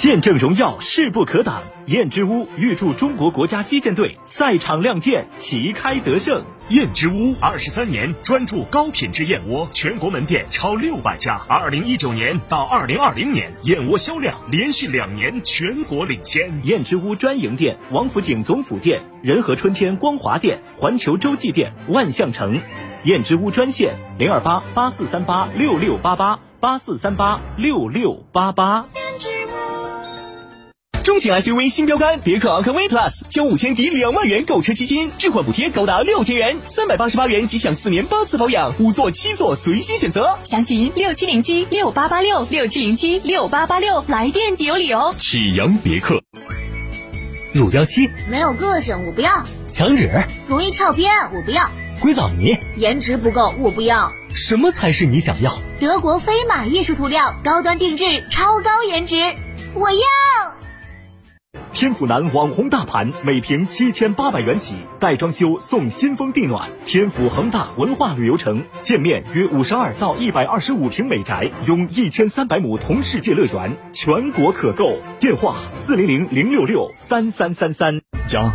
见证荣耀，势不可挡。燕之屋预祝中国国家击剑队赛场亮剑，旗开得胜。燕之屋二十三年专注高品质燕窝，全国门店超六百家。二零一九年到二零二零年，燕窝销量连续两年全国领先。燕之屋专营店：王府井总府店、仁和春天光华店、环球洲际店、万象城。燕之屋专线：零二八八四三八六六八八八四三八六六八八。中型 SUV 新标杆别克昂科威 Plus，交五千抵两万元购车基金，置换补贴高达六千元，三百八十八元即享四年八次保养，五座七座随心选择。详询六七零七六八八六六七零七六八八六，来电即有礼哦。启阳别克，乳胶漆没有个性，我不要；墙纸容易翘边，我不要；硅藻泥颜值不够，我不要。什么才是你想要？德国飞马艺术涂料，高端定制，超高颜值，我要。天府南网红大盘，每平七千八百元起，带装修送新风地暖。天府恒大文化旅游城，建面约五十二到一百二十五平美宅，拥一千三百亩同世界乐园，全国可购。电话：四零零零六六三三三三。家，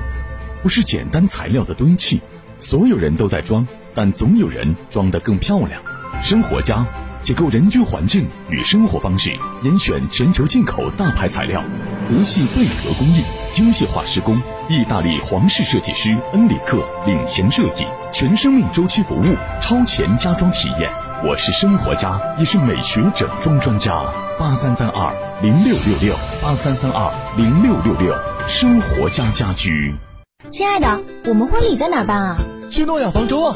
不是简单材料的堆砌，所有人都在装，但总有人装得更漂亮。生活家。解构人居环境与生活方式，严选全球进口大牌材料，德系贝壳工艺，精细化施工，意大利皇室设计师恩里克领衔设计，全生命周期服务，超前家装体验。我是生活家，也是美学整装专家。八三三二零六六六，八三三二零六六六，生活家家居。亲爱的，我们婚礼在哪办啊？去诺亚方舟啊！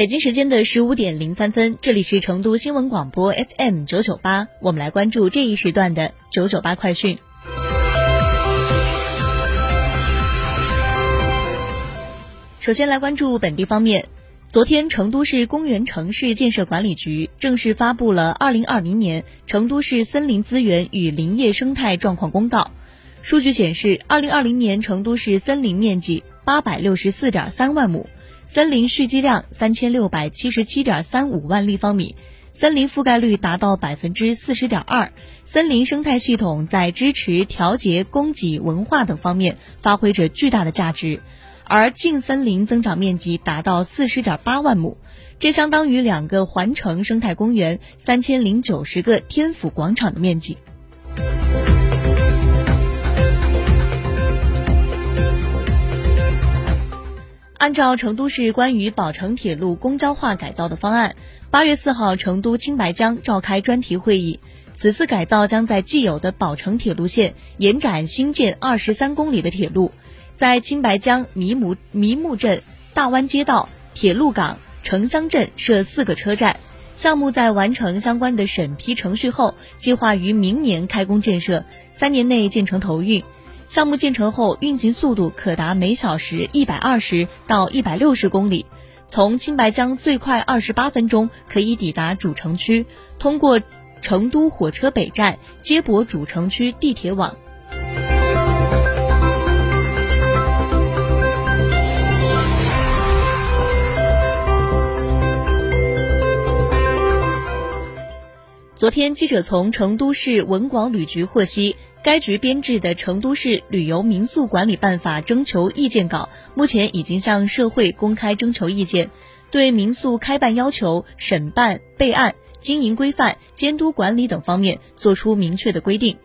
北京时间的十五点零三分，这里是成都新闻广播 FM 九九八，我们来关注这一时段的九九八快讯。首先来关注本地方面，昨天成都市公园城市建设管理局正式发布了二零二零年成都市森林资源与林业生态状况公告。数据显示，二零二零年成都市森林面积八百六十四点三万亩。森林蓄积量三千六百七十七点三五万立方米，森林覆盖率达到百分之四十点二，森林生态系统在支持、调节、供给、文化等方面发挥着巨大的价值，而净森林增长面积达到四十点八万亩，这相当于两个环城生态公园、三千零九十个天府广场的面积。按照成都市关于宝成铁路公交化改造的方案，八月四号，成都青白江召开专题会议。此次改造将在既有的宝成铁路线延展新建二十三公里的铁路，在青白江迷木迷木镇、大湾街道、铁路港、城乡镇设四个车站。项目在完成相关的审批程序后，计划于明年开工建设，三年内建成投运。项目建成后，运行速度可达每小时一百二十到一百六十公里。从青白江最快二十八分钟可以抵达主城区，通过成都火车北站接驳主城区地铁网。昨天，记者从成都市文广旅局获悉，该局编制的《成都市旅游民宿管理办法》征求意见稿目前已经向社会公开征求意见，对民宿开办要求、审办备案、经营规范、监督管理等方面作出明确的规定。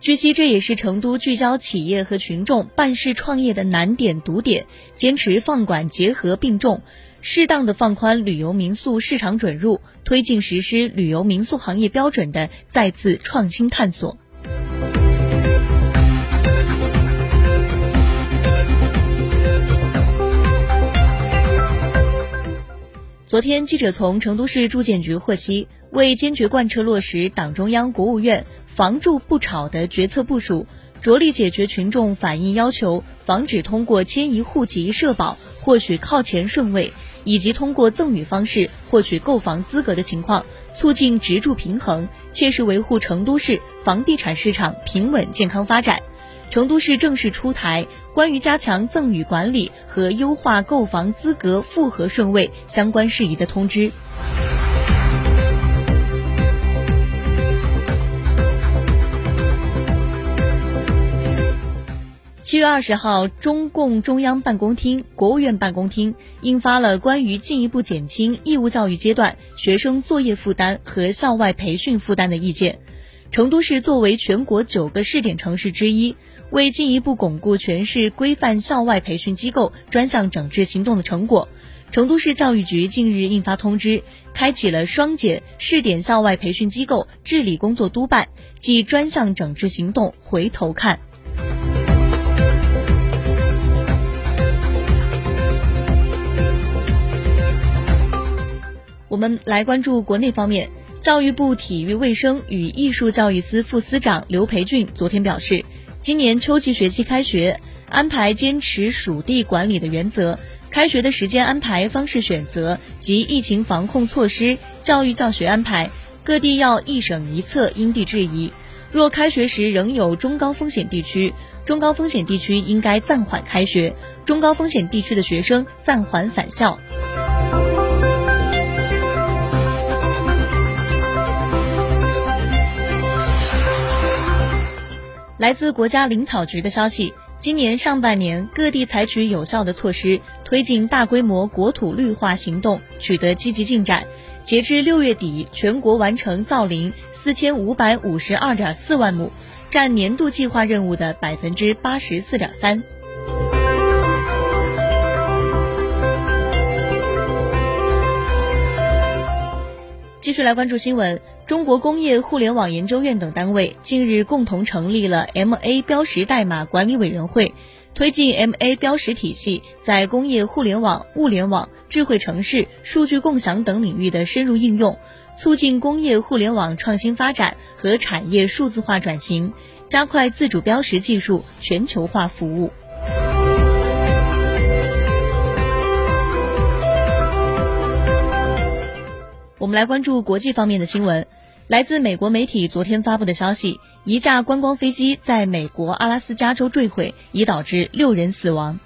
据悉，这也是成都聚焦企业和群众办事创业的难点堵点，坚持放管结合并重。适当的放宽旅游民宿市场准入，推进实施旅游民宿行业标准的再次创新探索。昨天，记者从成都市住建局获悉，为坚决贯彻落实党中央、国务院“房住不炒”的决策部署。着力解决群众反映要求，防止通过迁移户籍社保获取靠前顺位，以及通过赠与方式获取购房资格的情况，促进职住平衡，切实维护成都市房地产市场平稳健康发展。成都市正式出台关于加强赠与管理和优化购房资格复核顺位相关事宜的通知。七月二十号，中共中央办公厅、国务院办公厅印发了关于进一步减轻义务教育阶段学生作业负担和校外培训负担的意见。成都市作为全国九个试点城市之一，为进一步巩固全市规范校外培训机构专项整治行动的成果，成都市教育局近日印发通知，开启了双减试点校外培训机构治理工作督办暨专项整治行动回头看。们来关注国内方面，教育部体育卫生与艺术教育司副司长刘培俊昨天表示，今年秋季学期开学安排坚持属地管理的原则，开学的时间安排方式选择及疫情防控措施、教育教学安排，各地要一省一策，因地制宜。若开学时仍有中高风险地区，中高风险地区应该暂缓开学，中高风险地区的学生暂缓返校。来自国家林草局的消息，今年上半年各地采取有效的措施，推进大规模国土绿化行动取得积极进展。截至六月底，全国完成造林四千五百五十二点四万亩，占年度计划任务的百分之八十四点三。继续来关注新闻。中国工业互联网研究院等单位近日共同成立了 MA 标识代码管理委员会，推进 MA 标识体系在工业互联网、物联网、智慧城市、数据共享等领域的深入应用，促进工业互联网创新发展和产业数字化转型，加快自主标识技术全球化服务。我们来关注国际方面的新闻。来自美国媒体昨天发布的消息，一架观光飞机在美国阿拉斯加州坠毁，已导致六人死亡。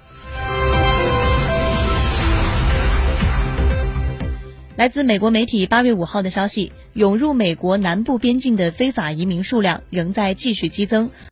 来自美国媒体八月五号的消息，涌入美国南部边境的非法移民数量仍在继续激增。